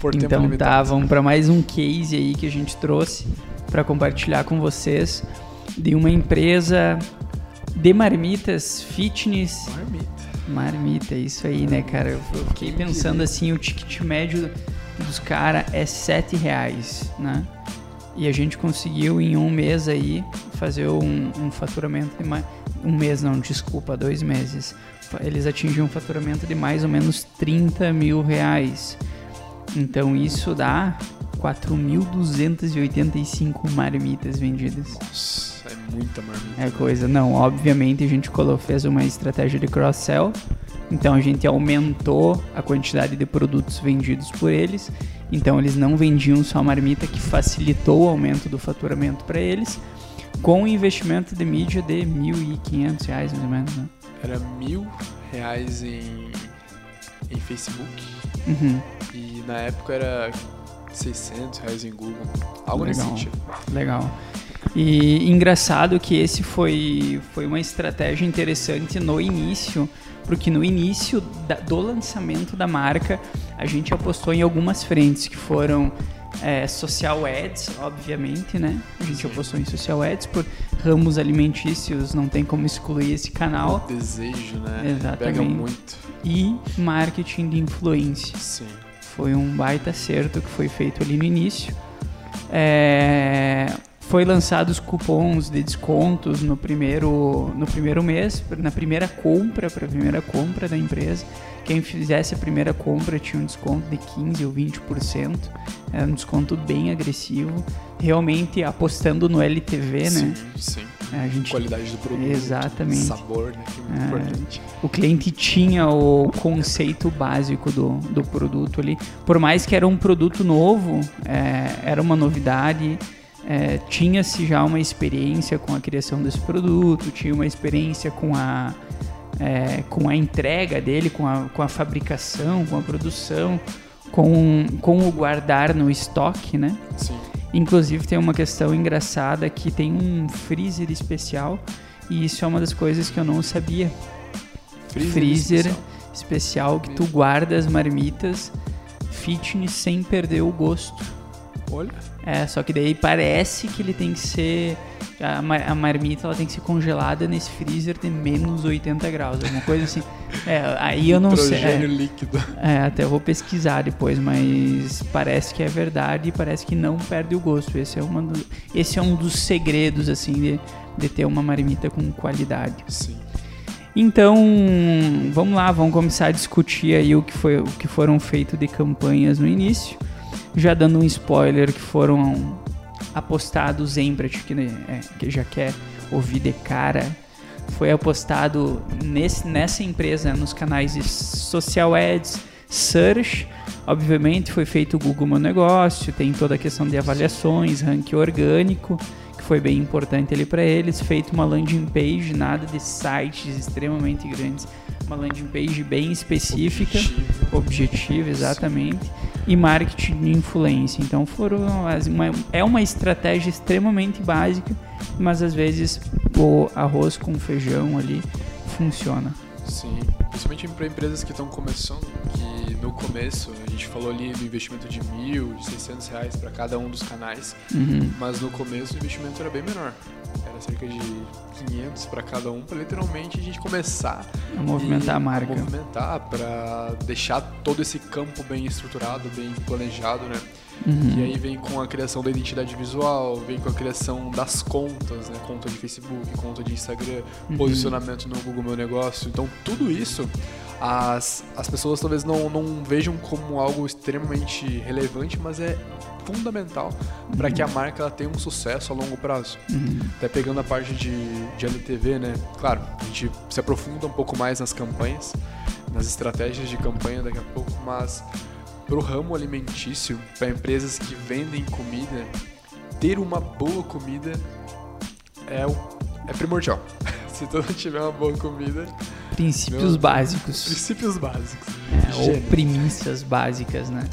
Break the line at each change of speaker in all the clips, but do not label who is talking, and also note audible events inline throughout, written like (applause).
Por tempo
então tá,
limitado.
vamos para mais um case aí que a gente trouxe para compartilhar com vocês de uma empresa de marmitas fitness.
Marmita.
Marmita, isso aí, né, cara? Eu eu fiquei pensando assim, o ticket médio dos caras é 7 reais, né? E a gente conseguiu em um mês aí fazer um, um faturamento de mais. Um mês não, desculpa, dois meses. Eles atingiram um faturamento de mais ou menos 30 mil reais. Então isso dá 4.285 marmitas vendidas.
Nossa, é muita marmita.
É coisa, não, obviamente a gente fez uma estratégia de cross-sell, então a gente aumentou a quantidade de produtos vendidos por eles, então eles não vendiam só marmita, que facilitou o aumento do faturamento para eles, com um investimento de mídia de 1.500 reais, mais ou menos, né?
Era mil reais em, em Facebook
Uhum,
e na época era 600 reais em Google. Algo nesse
Legal.
sentido.
legal. E engraçado que esse foi, foi uma estratégia interessante no início, porque no início da- do lançamento da marca a gente apostou em algumas frentes que foram é, social ads, obviamente, né? A gente apostou em social ads por ramos alimentícios, não tem como excluir esse canal,
O desejo, né?
Exatamente.
Pega muito.
e marketing de influência.
Sim.
Foi um baita acerto que foi feito ali no início. É, foi lançado os cupons de descontos no primeiro, no primeiro mês, na primeira compra, para a primeira compra da empresa. Quem fizesse a primeira compra tinha um desconto de 15 ou 20%. Era um desconto bem agressivo. Realmente apostando no LTV, né?
Sim, sim.
A gente
Qualidade do produto.
Exatamente.
Sabor, né? Que é muito
É.
importante.
o cliente tinha o conceito básico do, do produto ali. Por mais que era um produto novo, é, era uma novidade, é, tinha-se já uma experiência com a criação desse produto, tinha uma experiência com a, é, com a entrega dele, com a, com a fabricação, com a produção, com, com o guardar no estoque, né?
Sim.
Inclusive tem uma questão engraçada que tem um freezer especial e isso é uma das coisas que eu não sabia freezer
especial.
especial que tu guarda as marmitas fitness sem perder o gosto.
Olha.
É, só que daí parece que ele tem que ser a, mar- a marmita ela tem que ser congelada nesse freezer de menos 80 graus, alguma coisa assim. É, aí eu não sei. É,
líquido.
é, até vou pesquisar depois, mas parece que é verdade e parece que não perde o gosto. Esse é, uma do- esse é um dos segredos assim de, de ter uma marmita com qualidade.
Sim.
Então, vamos lá, vamos começar a discutir aí o que, foi, o que foram feitos de campanhas no início. Já dando um spoiler que foram apostados em para ti que, né, é, que já quer ouvir de cara. Foi apostado nesse, nessa empresa nos canais de social ads, search. Obviamente foi feito o Google Meu Negócio, tem toda a questão de avaliações, ranking orgânico, que foi bem importante ali para eles. Feito uma landing page, nada de sites extremamente grandes, uma landing page bem específica
objetivo,
exatamente, e marketing de influência. Então foram as- uma, é uma estratégia extremamente básica, mas às vezes o arroz com feijão ali funciona.
Sim, principalmente para empresas que estão começando, que no começo a gente falou ali do investimento de mil, de 600 reais para cada um dos canais,
Uhum.
mas no começo o investimento era bem menor, era cerca de 500 para cada um, para literalmente a gente começar
A movimentar a marca.
movimentar para deixar todo esse campo bem estruturado, bem planejado, né?
Uhum.
E aí vem com a criação da identidade visual, vem com a criação das contas, né? Conta de Facebook, conta de Instagram,
Uhum.
posicionamento no Google Meu Negócio. Então, tudo isso, as, as pessoas talvez não, não vejam como algo extremamente relevante, mas é fundamental para que a marca ela tenha um sucesso a longo prazo.
Uhum.
Até pegando a parte de, de LTV, né? Claro, a gente se aprofunda um pouco mais nas campanhas, nas estratégias de campanha daqui a pouco, mas para o ramo alimentício, para empresas que vendem comida, ter uma boa comida é, o, é primordial. (laughs) Se tu não tiver uma boa comida,
Princípios básicos.
princípios básicos.
É, ou premissas básicas, né?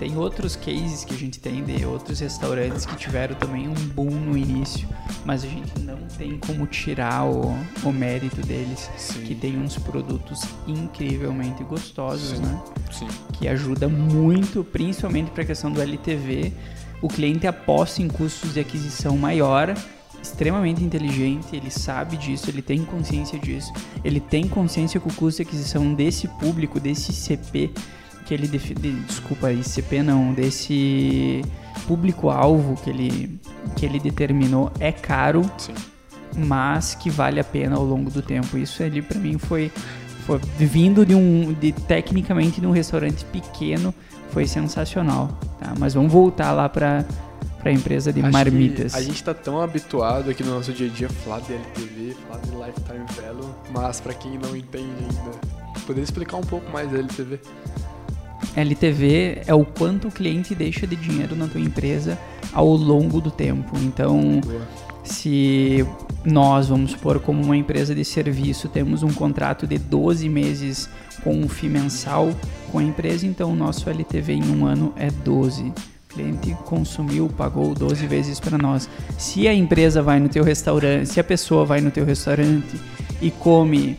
Tem outros cases que a gente tem de outros restaurantes que tiveram também um boom no início, mas a gente não tem como tirar o, o mérito deles,
Sim.
que tem uns produtos incrivelmente gostosos,
Sim.
né?
Sim.
Que ajuda muito, principalmente para a questão do LTV. O cliente aposta em custos de aquisição maior, extremamente inteligente, ele sabe disso, ele tem consciência disso, ele tem consciência que o custo de aquisição desse público, desse CP, que ele defi- de- desculpa, ICP não, desse público-alvo que ele, que ele determinou é caro,
Sim.
mas que vale a pena ao longo do tempo. Isso ali para mim foi, foi vindo de um de tecnicamente de um restaurante pequeno, foi sensacional, tá? Mas vamos voltar lá para para a empresa de
Acho
marmitas.
A gente tá tão habituado aqui no nosso dia a dia a falar de LTV, falar de Lifetime Value, mas pra quem não entende ainda, poderia explicar um pouco mais da LTV?
LTV é o quanto o cliente deixa de dinheiro na tua empresa ao longo do tempo. Então,
Boa.
se nós, vamos supor, como uma empresa de serviço, temos um contrato de 12 meses com um FII mensal com a empresa, então o nosso LTV em um ano é 12. Cliente consumiu, pagou 12 vezes para nós. Se a empresa vai no teu restaurante, se a pessoa vai no teu restaurante e come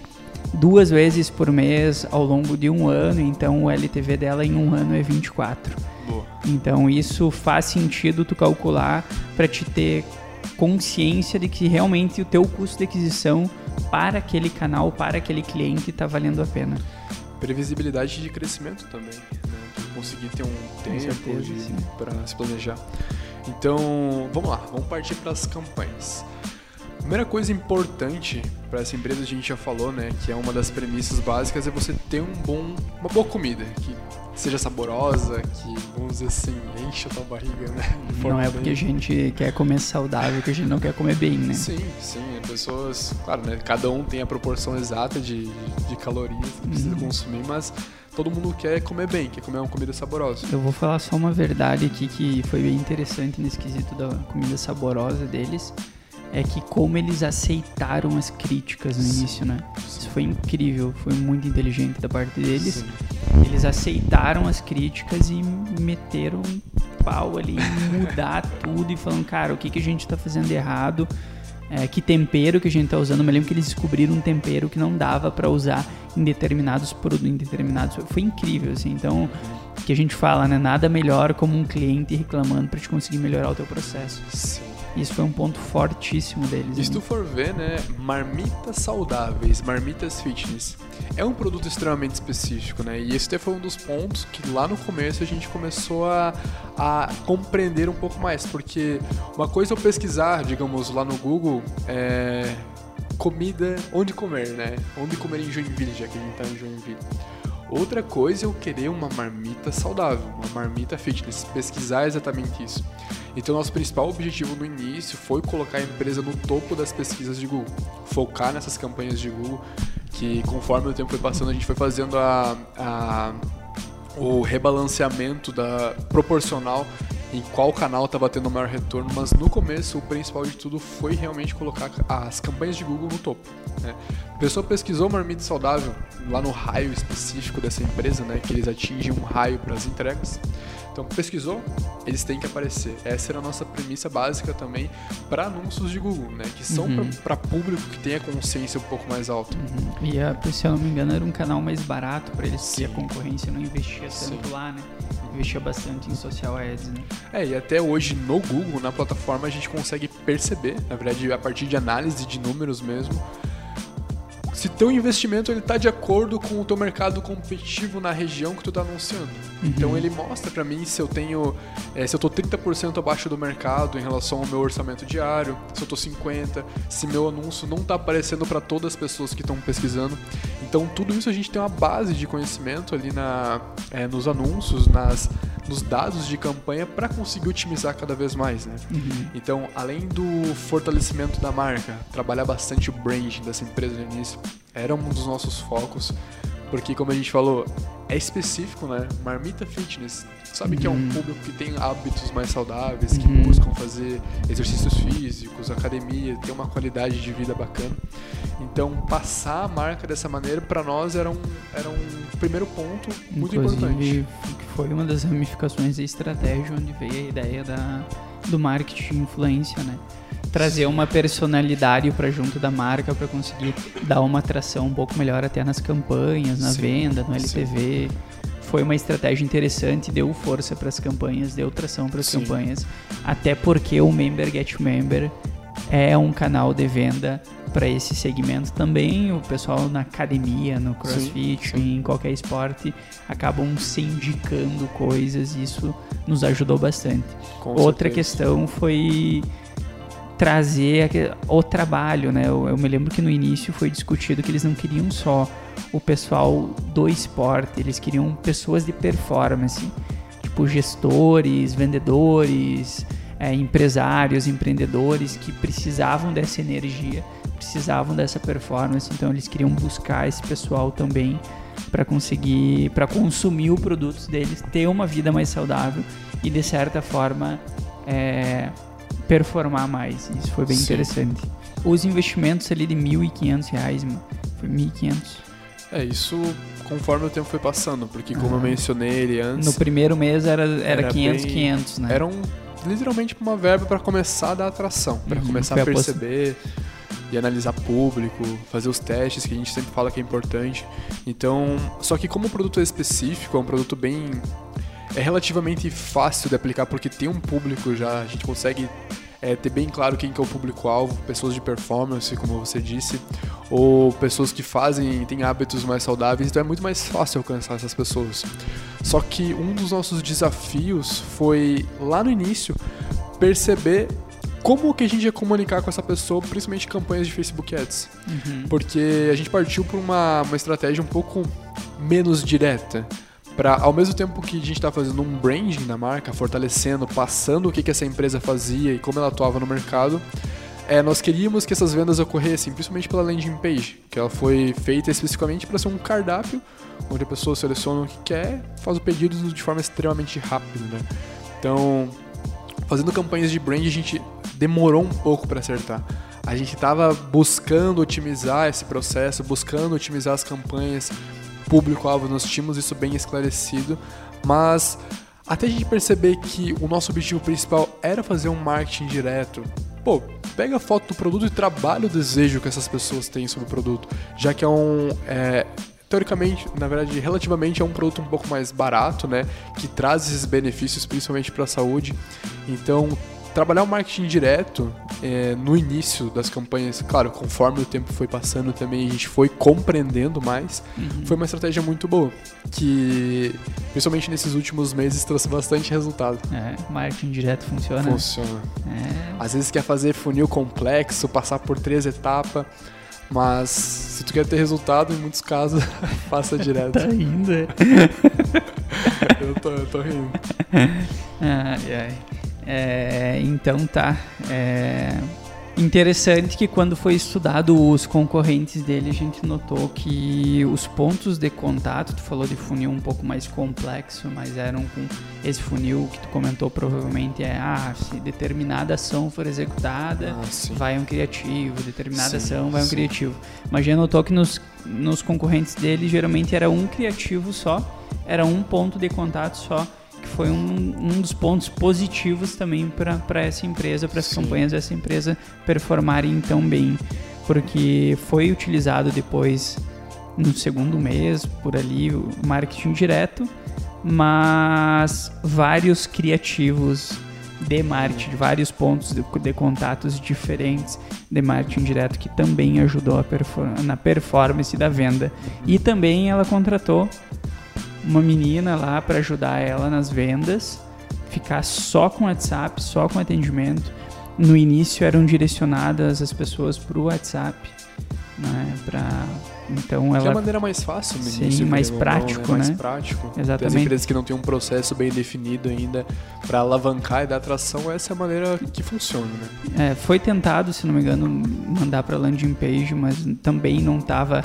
duas vezes por mês ao longo de um ano, então o LTV dela em um ano é 24.
Boa.
Então isso faz sentido tu calcular para te ter consciência de que realmente o teu custo de aquisição para aquele canal, para aquele cliente está valendo a pena.
Previsibilidade de crescimento também, Conseguir ter um tempo
certeza,
de- pra se planejar. Então, vamos lá, vamos partir para as campanhas. Primeira coisa importante para essa empresa, a gente já falou, né, que é uma das premissas básicas, é você ter um bom, uma boa comida, que seja saborosa, que, vamos dizer assim, encha a tua barriga, né?
Não é porque a gente quer comer saudável que a gente não quer comer bem, né?
Sim, sim, as pessoas, claro, né, cada um tem a proporção exata de, de calorias que precisa
Uhum.
consumir, mas todo mundo quer comer bem, quer comer uma comida saborosa.
Eu vou falar só uma verdade aqui que foi bem interessante nesse quesito da comida saborosa deles. É que como eles aceitaram as críticas no início, né? Isso foi incrível, foi muito inteligente da parte deles.
Sim.
Eles aceitaram as críticas e meteram um pau ali (laughs) mudar tudo e falando, cara, o que, que a gente tá fazendo errado? É, que tempero que a gente tá usando? Eu me lembro que eles descobriram um tempero que não dava para usar em determinados produtos, em determinados. Foi incrível, assim. Então, que a gente fala, né? Nada melhor como um cliente reclamando para te conseguir melhorar o teu processo.
Sim.
Isso foi um ponto fortíssimo deles.
E se
né?
tu for ver, né, marmitas saudáveis, marmitas fitness, é um produto extremamente específico, né? E esse até foi um dos pontos que lá no começo a gente começou a, a compreender um pouco mais, porque uma coisa é eu pesquisar, digamos, lá no Google, é comida, onde comer, né? Onde comer em Joinville, já que a gente tá em Joinville. Outra coisa é eu querer uma marmita saudável, uma marmita fitness, pesquisar exatamente isso. Então, nosso principal objetivo no início foi colocar a empresa no topo das pesquisas de Google, focar nessas campanhas de Google, que conforme o tempo foi passando, a gente foi fazendo a, a- o rebalanceamento da proporcional em qual canal estava tendo o maior retorno, mas no começo o principal de tudo foi realmente colocar as campanhas de Google no topo. Né? A pessoa pesquisou marmita saudável lá no raio específico dessa empresa, né, que eles atingem um raio para as entregas. Então pesquisou, eles têm que aparecer. Essa era a nossa premissa básica também para anúncios de Google, né, que são
Uhum.
para público que tem a consciência um pouco mais alta.
Uhum. E a, se eu não me engano, era um canal mais barato para eles, porque a
Sim.
concorrência não investia
Sim.
tanto lá, né? Investia bastante em social ads, né?
É, e até hoje no Google, na plataforma, a gente consegue perceber, na verdade, a partir de análise de números mesmo, se teu investimento ele tá de acordo com o teu mercado competitivo na região que tu tá anunciando. Então ele mostra pra mim se eu tenho, eh, se eu tô 30% abaixo do mercado em relação ao meu orçamento diário, se eu tô 50, se meu anúncio não tá aparecendo para todas as pessoas que estão pesquisando. Então tudo isso a gente tem uma base de conhecimento ali na, eh, nos anúncios, nas, nos dados de campanha para conseguir otimizar cada vez mais, né?
Uhum.
Então, além do fortalecimento da marca, trabalhar bastante o branding dessa empresa no início, era um dos nossos focos, porque como a gente falou, é específico, né? Marmita Fitness, sabe que é um
Uhum.
público que tem hábitos mais saudáveis, que
Uhum.
buscam fazer exercícios físicos, academia, ter uma qualidade de vida bacana. Então, passar a marca dessa maneira para nós era um, era um primeiro ponto muito
Inclusive,
importante.
foi uma das ramificações da estratégia onde veio a ideia da, do marketing influência, né? Trazer uma personalidade para junto da marca para conseguir dar uma atração um pouco melhor até nas campanhas, na
Sim,
venda, no LTV. Foi uma estratégia interessante, deu força para as campanhas, deu tração para as
Sim.
campanhas, até porque o Member Get Member é um canal de venda para esse segmento também. O pessoal na academia, no crossfit,
sim.
em qualquer esporte, acabam se indicando coisas e isso nos ajudou bastante.
Com
Outra
certeza.
questão foi trazer o trabalho, né? Eu, eu me lembro que no início foi discutido que eles não queriam só o pessoal do esporte, eles queriam pessoas de performance, tipo gestores, vendedores, é, empresários, empreendedores que precisavam dessa energia, precisavam dessa performance, então eles queriam buscar esse pessoal também para conseguir, para consumir o produto deles, ter uma vida mais saudável e de certa forma é, performar mais. Isso foi bem
Sim.
interessante. Os investimentos ali de 1.500 reais, mano, foi 1.500.
É, isso conforme o tempo foi passando, porque como eu mencionei ele antes,
No primeiro mês era, era,
Era
500,
bem-
500, né?
era um, literalmente uma verba para começar a dar atração, para
Uhum,
começar a perceber e analisar público, fazer os testes que a gente sempre fala que é importante. Então, só que como o produto é específico, é um produto bem é relativamente fácil de aplicar porque tem um público já, a gente consegue é, ter bem claro quem que é o público-alvo, pessoas de performance, como você disse, ou pessoas que fazem, têm hábitos mais saudáveis, então é muito mais fácil alcançar essas pessoas. Só que um dos nossos desafios foi, lá no início, perceber como que a gente ia comunicar com essa pessoa, principalmente campanhas de Facebook Ads.
Uhum.
Porque a gente partiu por uma, uma estratégia um pouco menos direta. Para ao mesmo tempo que a gente está fazendo um branding da marca, fortalecendo, passando o que, que essa empresa fazia e como ela atuava no mercado, é, nós queríamos que essas vendas ocorressem, principalmente pela landing page, que ela foi feita especificamente para ser um cardápio, onde a pessoa seleciona o que quer, faz o pedido de forma extremamente rápida, né? Então, fazendo campanhas de brand, a gente demorou um pouco para acertar. A gente estava buscando otimizar esse processo, buscando otimizar as campanhas, público-alvo, nós tínhamos isso bem esclarecido, mas até a gente perceber que o nosso objetivo principal era fazer um marketing direto. Pô, pega a foto do produto e trabalha o desejo que essas pessoas têm sobre o produto, já que é um. é, teoricamente, na verdade, relativamente é um produto um pouco mais barato, né? Que traz esses benefícios, principalmente para a saúde. Então, trabalhar o marketing direto é, no início das campanhas, claro, conforme o tempo foi passando também, a gente foi compreendendo mais,
Uhum.
foi uma estratégia muito boa, que principalmente nesses últimos meses trouxe bastante resultado.
É, marketing direto funciona.
Funciona.
É,
Às vezes quer fazer funil complexo, passar por três etapas, mas se tu quer ter resultado, em muitos casos, (laughs) faça direto. (laughs)
tá ainda. (laughs)
eu, tô, eu tô rindo.
Ai, ai. É, então tá. É interessante que quando foi estudado os concorrentes dele, a gente notou que os pontos de contato, tu falou de funil um pouco mais complexo, mas eram com esse funil que tu comentou provavelmente é ah, se determinada ação for executada,
Ah,
vai um criativo, determinada
Sim,
ação vai um
sim.
criativo. Mas já notou que nos, nos concorrentes dele geralmente era um criativo só, era um ponto de contato só, que foi um, um dos pontos positivos também para essa empresa, para as campanhas dessa empresa performarem tão bem, porque foi utilizado depois no segundo mês, por ali, o marketing direto, mas vários criativos de marketing, vários pontos de, de contatos diferentes de marketing direto que também ajudou a perfor- na performance da venda. E também ela contratou uma menina lá para ajudar ela nas vendas, ficar só com WhatsApp, só com atendimento. No início eram direcionadas as pessoas para o WhatsApp, né? Pra, então
Que é a
ela
maneira mais fácil no
Sim,
início,
mais
querendo ou
prático,
Mais
né?
prático.
Exatamente.
As empresas que não têm um processo bem definido ainda para alavancar e dar atração, essa é a maneira que funciona, né?
É, foi tentado, se não me engano, mandar para landing page, mas também não estava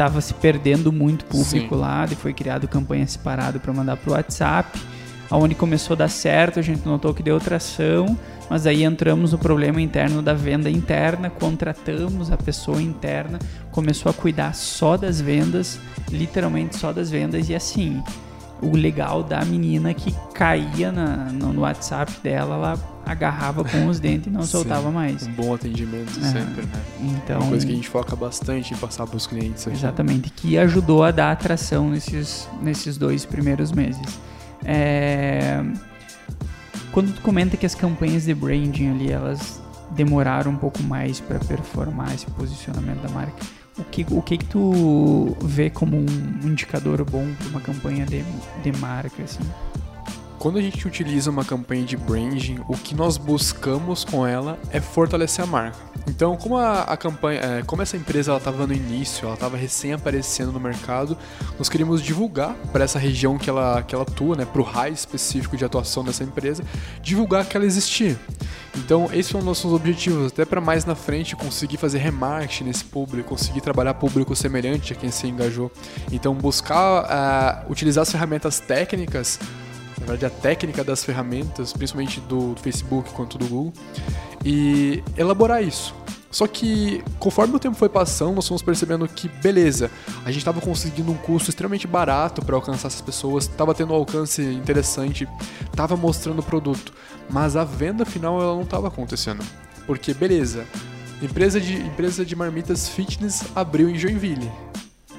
tava se perdendo muito público
Sim.
lá, e foi criado campanha separada para mandar para o WhatsApp. Aonde começou a dar certo, a gente notou que deu tração, mas aí entramos no problema interno da venda interna, contratamos a pessoa interna, começou a cuidar só das vendas, literalmente só das vendas e assim, o legal da menina que caía na, no, WhatsApp dela, ela agarrava com os dentes e não (laughs)
Sim,
soltava mais.
Um bom atendimento
É.
sempre, né?
Então,
Uma coisa que a gente foca bastante em passar para os clientes. aqui.
Exatamente, que ajudou a dar atração nesses, nesses dois primeiros meses. É, Quando tu comenta que as campanhas de branding ali, elas demoraram um pouco mais para performar esse posicionamento da marca, o que, o que que tu vê como um indicador bom para uma campanha de, de marca, assim?
Quando a gente utiliza uma campanha de branding, o que nós buscamos com ela é fortalecer a marca. Então, como a, a campanha, é, como essa empresa estava no início, ela estava recém aparecendo no mercado, nós queríamos divulgar para essa região que ela, que ela atua, né, para o raio específico de atuação dessa empresa, divulgar que ela existia. Então, esses são os nossos objetivos, até para mais na frente conseguir fazer remarketing nesse público, conseguir trabalhar público semelhante a quem se engajou. Então, buscar ah, utilizar as ferramentas técnicas verdade a técnica das ferramentas, principalmente do, Facebook quanto do Google, e elaborar isso. Só que conforme o tempo foi passando, nós fomos percebendo que, beleza, a gente estava conseguindo um custo extremamente barato para alcançar essas pessoas, estava tendo um alcance interessante, estava mostrando o produto, mas a venda final ela não estava acontecendo. Porque, beleza, empresa de, empresa de marmitas fitness abriu em Joinville.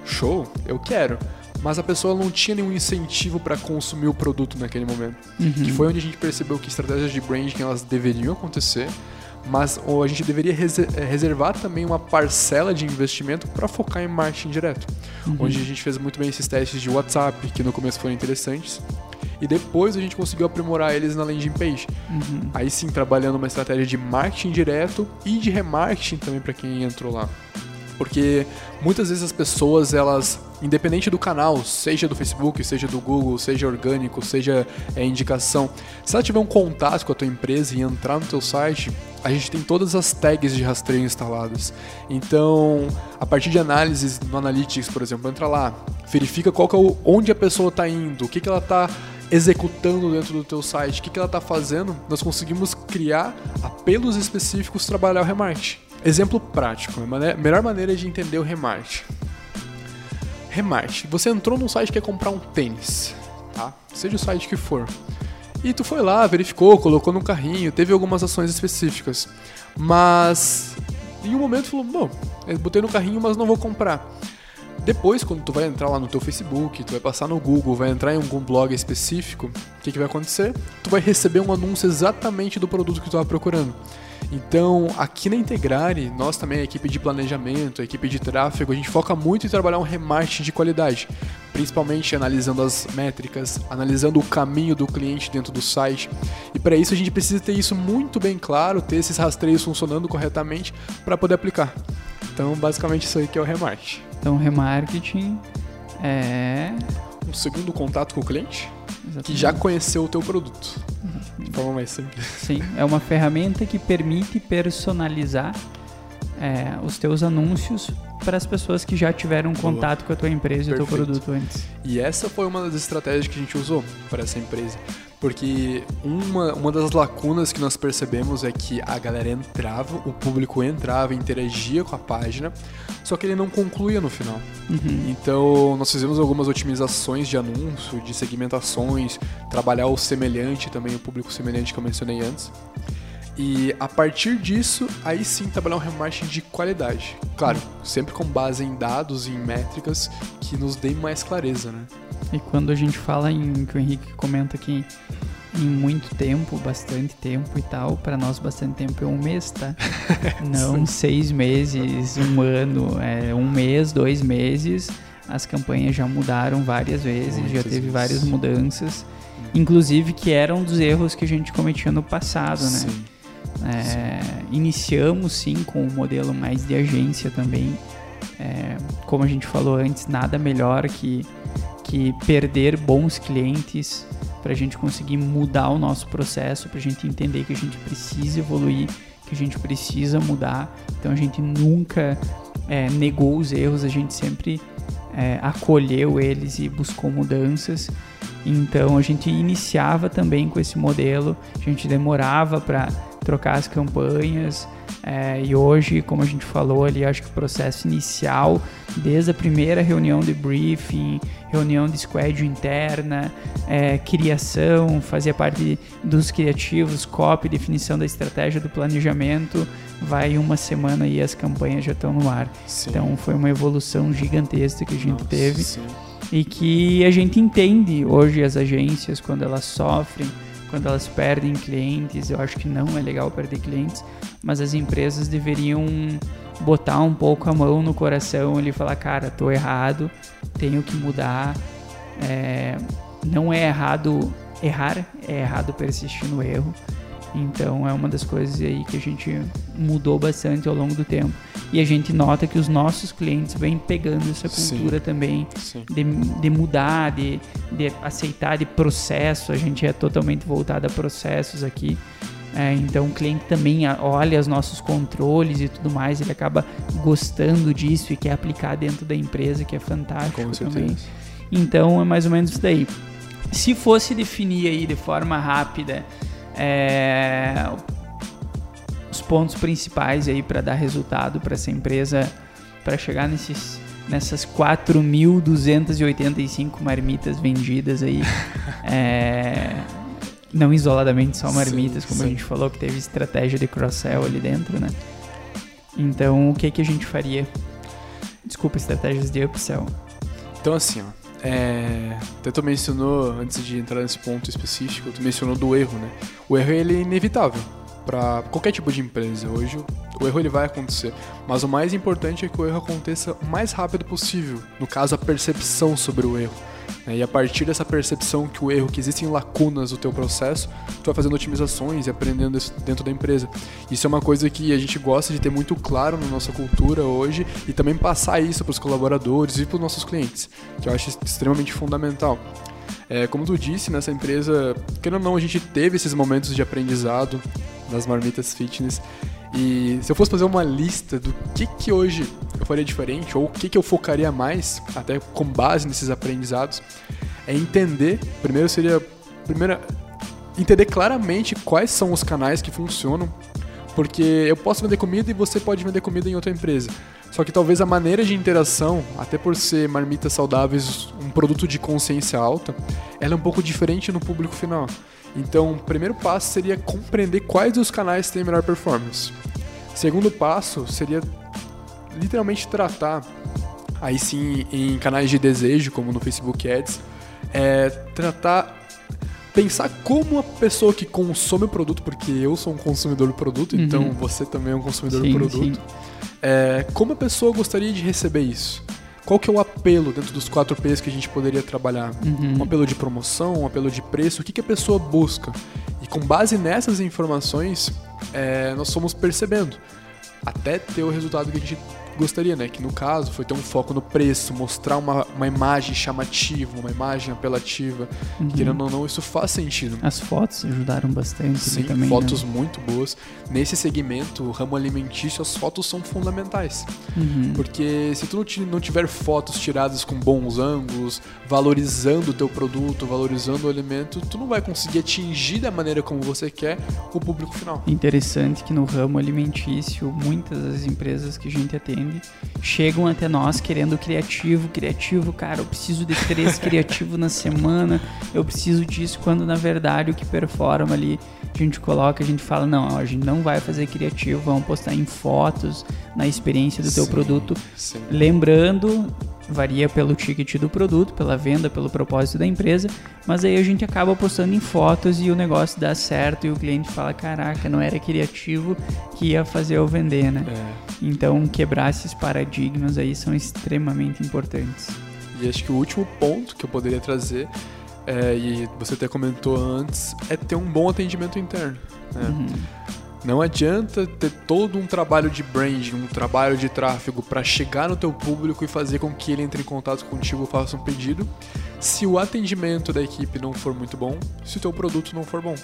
Show, eu quero. Mas a pessoa não tinha nenhum incentivo para consumir o produto naquele momento. Que foi onde a gente percebeu que estratégias de branding elas deveriam acontecer, mas a gente deveria eh, reservar também uma parcela de investimento para focar em marketing direto. Onde a gente fez muito bem esses testes de WhatsApp, que no começo foram interessantes. E depois a gente conseguiu aprimorar eles na landing page. Aí sim, trabalhando uma estratégia de marketing direto e de remarketing também para quem entrou lá. Porque muitas vezes as pessoas, elas, independente do canal, seja do Facebook, seja do Google, seja orgânico, seja é, indicação, se ela tiver um contato com a tua empresa e entrar no teu site, a gente tem todas as tags de rastreio instaladas. Então, a partir de análises no Analytics, por exemplo, entra lá, verifica qual que é o, onde a pessoa está indo, o que, que ela está executando dentro do teu site, o que, que ela está fazendo, nós conseguimos criar apelos específicos trabalhar o remarketing. Exemplo prático, a melhor maneira de entender o remarketing. Remarketing. Você entrou num site que quer comprar um tênis, tá? Seja o site que for. E tu foi lá, verificou, colocou no carrinho, teve algumas ações específicas. Mas em um momento falou, bom, botei no carrinho, mas não vou comprar. Depois, quando tu vai entrar lá no teu Facebook, tu vai passar no Google, vai entrar em algum blog específico, o que, que vai acontecer? Tu vai receber um anúncio exatamente do produto que tu estava procurando. Então, aqui na Integrare, nós também, a equipe de planejamento, a equipe de tráfego, a gente foca muito em trabalhar um remarketing de qualidade, principalmente analisando as métricas, analisando o caminho do cliente dentro do site. E para isso a gente precisa ter isso muito bem claro, ter esses rastreios funcionando corretamente para poder aplicar. Então, basicamente isso aí que é o remarketing.
Então, remarketing é.
Um segundo contato com o cliente que
exatamente.
já conheceu o teu produto. De forma mais simples.
Sim, é uma ferramenta que permite personalizar é, os teus anúncios para as pessoas que já tiveram contato com a tua empresa e o teu produto antes.
E essa foi uma das estratégias que a gente usou para essa empresa. Porque uma, uma das lacunas que nós percebemos é que a galera entrava, o público entrava, interagia com a página, só que ele não concluía no final.
Uhum.
Então, nós fizemos algumas otimizações de anúncio, de segmentações, trabalhar o semelhante também, o público semelhante que eu mencionei antes. E a partir disso, aí sim trabalhar um remarketing de qualidade. Claro, sempre com base em dados e em métricas que nos deem mais clareza, né?
E quando a gente fala em que o Henrique comenta que em muito tempo, bastante tempo e tal, para nós bastante tempo é um mês, tá? (laughs) Não seis meses, um ano, é um mês, dois meses. As campanhas já mudaram várias vezes, já
Muitas
teve
vezes.
várias mudanças, inclusive que eram dos erros que a gente cometia no passado, né?
Sim.
É, iniciamos sim com o modelo mais de agência também. É, como a gente falou antes, nada melhor que, que perder bons clientes para a gente conseguir mudar o nosso processo, para a gente entender que a gente precisa evoluir, que a gente precisa mudar. Então a gente nunca é, negou os erros, a gente sempre é, acolheu eles e buscou mudanças. Então a gente iniciava também com esse modelo, a gente demorava para trocar as campanhas. é, e hoje, como a gente falou ali, acho que o processo inicial desde a primeira reunião de briefing, reunião de squad interna, é, criação, fazia parte dos criativos, copy, definição da estratégia do planejamento. Vai uma semana e as campanhas já estão no ar. Sim. Então foi uma evolução gigantesca que a gente Nossa, teve sim. e que a gente entende hoje as agências quando elas sofrem quando elas perdem clientes. Eu acho que não é legal perder clientes, mas as empresas deveriam botar um pouco a mão no coração e falar, cara, tô errado, tenho que mudar. É, não é errado errar, é errado persistir no erro. Então é uma das coisas aí que a gente mudou bastante ao longo do tempo. E a gente nota que os nossos clientes vêm pegando essa cultura sim, também sim. De, de mudar, de, de aceitar de processo. A gente é totalmente voltado a processos aqui. É, então o cliente também olha os nossos controles e tudo mais, ele acaba gostando disso e quer aplicar dentro da empresa, que é fantástico Com também. Então é mais ou menos isso daí. Se fosse definir aí de forma rápida é, os pontos principais aí para dar resultado para essa empresa, para chegar nesses nessas 4.285 marmitas vendidas aí. (laughs) é, não isoladamente só marmitas, sim, como sim. a gente falou, que teve estratégia de cross-sell ali dentro, né? Então, o que que a gente faria? Desculpa, estratégias de upsell.
Então, assim, ó. É, até tu mencionou, antes de entrar nesse ponto específico, tu mencionou do erro, né? O erro ele é inevitável para qualquer tipo de empresa. Hoje o erro ele vai acontecer, mas o mais importante é que o erro aconteça o mais rápido possível. No caso, a percepção sobre o erro. Né? E a partir dessa percepção que o erro, que existem lacunas no teu processo, tu vai fazendo otimizações e aprendendo dentro da empresa. Isso é uma coisa que a gente gosta de ter muito claro na nossa cultura hoje e também passar isso para os colaboradores e para os nossos clientes, que eu acho extremamente fundamental. É, como tu disse, nessa empresa, querendo ou não, a gente teve esses momentos de aprendizado nas marmitas fitness. E se eu fosse fazer uma lista do que, que hoje eu faria diferente, ou o que, que eu focaria mais, até com base nesses aprendizados, é entender, primeiro seria, primeiro, entender claramente quais são os canais que funcionam, porque eu posso vender comida e você pode vender comida em outra empresa. Só que talvez a maneira de interação, até por ser marmitas saudáveis um produto de consciência alta, ela é um pouco diferente no público final. Então, o primeiro passo seria compreender quais dos canais têm melhor performance. Segundo passo seria literalmente tratar, aí sim em canais de desejo, como no Facebook Ads, é tratar pensar como a pessoa que consome o produto, porque eu sou um consumidor do produto, uhum. então você também é um consumidor sim, do produto. É, como a pessoa gostaria de receber isso? Qual que é o apelo dentro dos quatro P's que a gente poderia trabalhar? Uhum. Um apelo de promoção, um apelo de preço, o que, que a pessoa busca? E com base nessas informações, é, nós fomos percebendo até ter o resultado que a gente gostaria, né? Que no caso foi ter um foco no preço, mostrar uma, uma imagem chamativa, uma imagem apelativa. Uhum. Querendo ou não, isso faz sentido.
As fotos ajudaram bastante
Sim,
também.
fotos
né?
muito boas. Nesse segmento, o ramo alimentício, as fotos são fundamentais. Uhum. Porque se tu não tiver fotos tiradas com bons ângulos, valorizando o teu produto, valorizando o alimento, tu não vai conseguir atingir da maneira como você quer o público final.
Interessante que no ramo alimentício, muitas das empresas que a gente atende chegam até nós querendo criativo, criativo, cara, eu preciso de três (laughs) criativos na semana, eu preciso disso, quando na verdade o que performa ali, a gente coloca, a gente fala, não, a gente não vai fazer criativo, vamos postar em fotos, na experiência do sim, teu produto. Sim. Lembrando varia pelo ticket do produto, pela venda, pelo propósito da empresa, mas aí a gente acaba postando em fotos e o negócio dá certo e o cliente fala: caraca, não era criativo que ia fazer eu vender, né? É. Então, quebrar esses paradigmas aí são extremamente importantes.
E acho que o último ponto que eu poderia trazer, é, e você até comentou antes, é ter um bom atendimento interno. Né? Uhum. Não adianta ter todo um trabalho de branding, um trabalho de tráfego para chegar no teu público e fazer com que ele entre em contato contigo faça um pedido, se o atendimento da equipe não for muito bom, se o teu produto não for bom.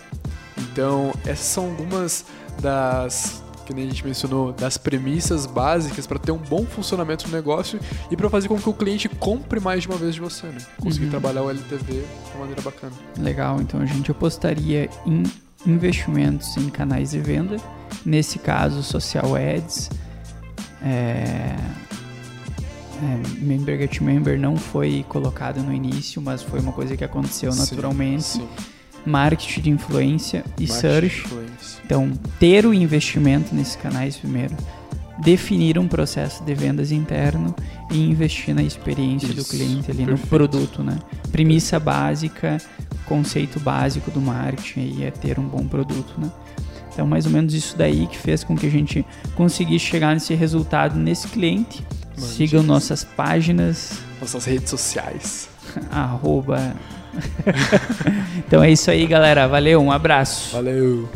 Então, essas são algumas das que nem a gente mencionou, das premissas básicas para ter um bom funcionamento do negócio e para fazer com que o cliente compre mais de uma vez de você, né? Conseguir uhum. trabalhar o LTV de uma maneira bacana.
Legal, então a gente apostaria em investimentos em canais de venda, nesse caso social ads, é, é, Member Get Member não foi colocado no início, mas foi uma coisa que aconteceu naturalmente.
Sim.
Marketing de influência e
Marketing
search.
influência.
Então, ter o investimento nesses canais primeiro, definir um processo de vendas interno e investir na experiência do
Isso,
cliente ali no
perfeito.
produto, né? Premissa básica, conceito básico do marketing aí é ter um bom produto, né? Então, mais ou menos isso daí que fez com que a gente conseguisse chegar nesse resultado nesse cliente.
Mande.
Sigam nossas páginas,
Nossas redes sociais. (laughs)
arroba. (laughs) então é isso aí, galera. Valeu, um abraço.
Valeu!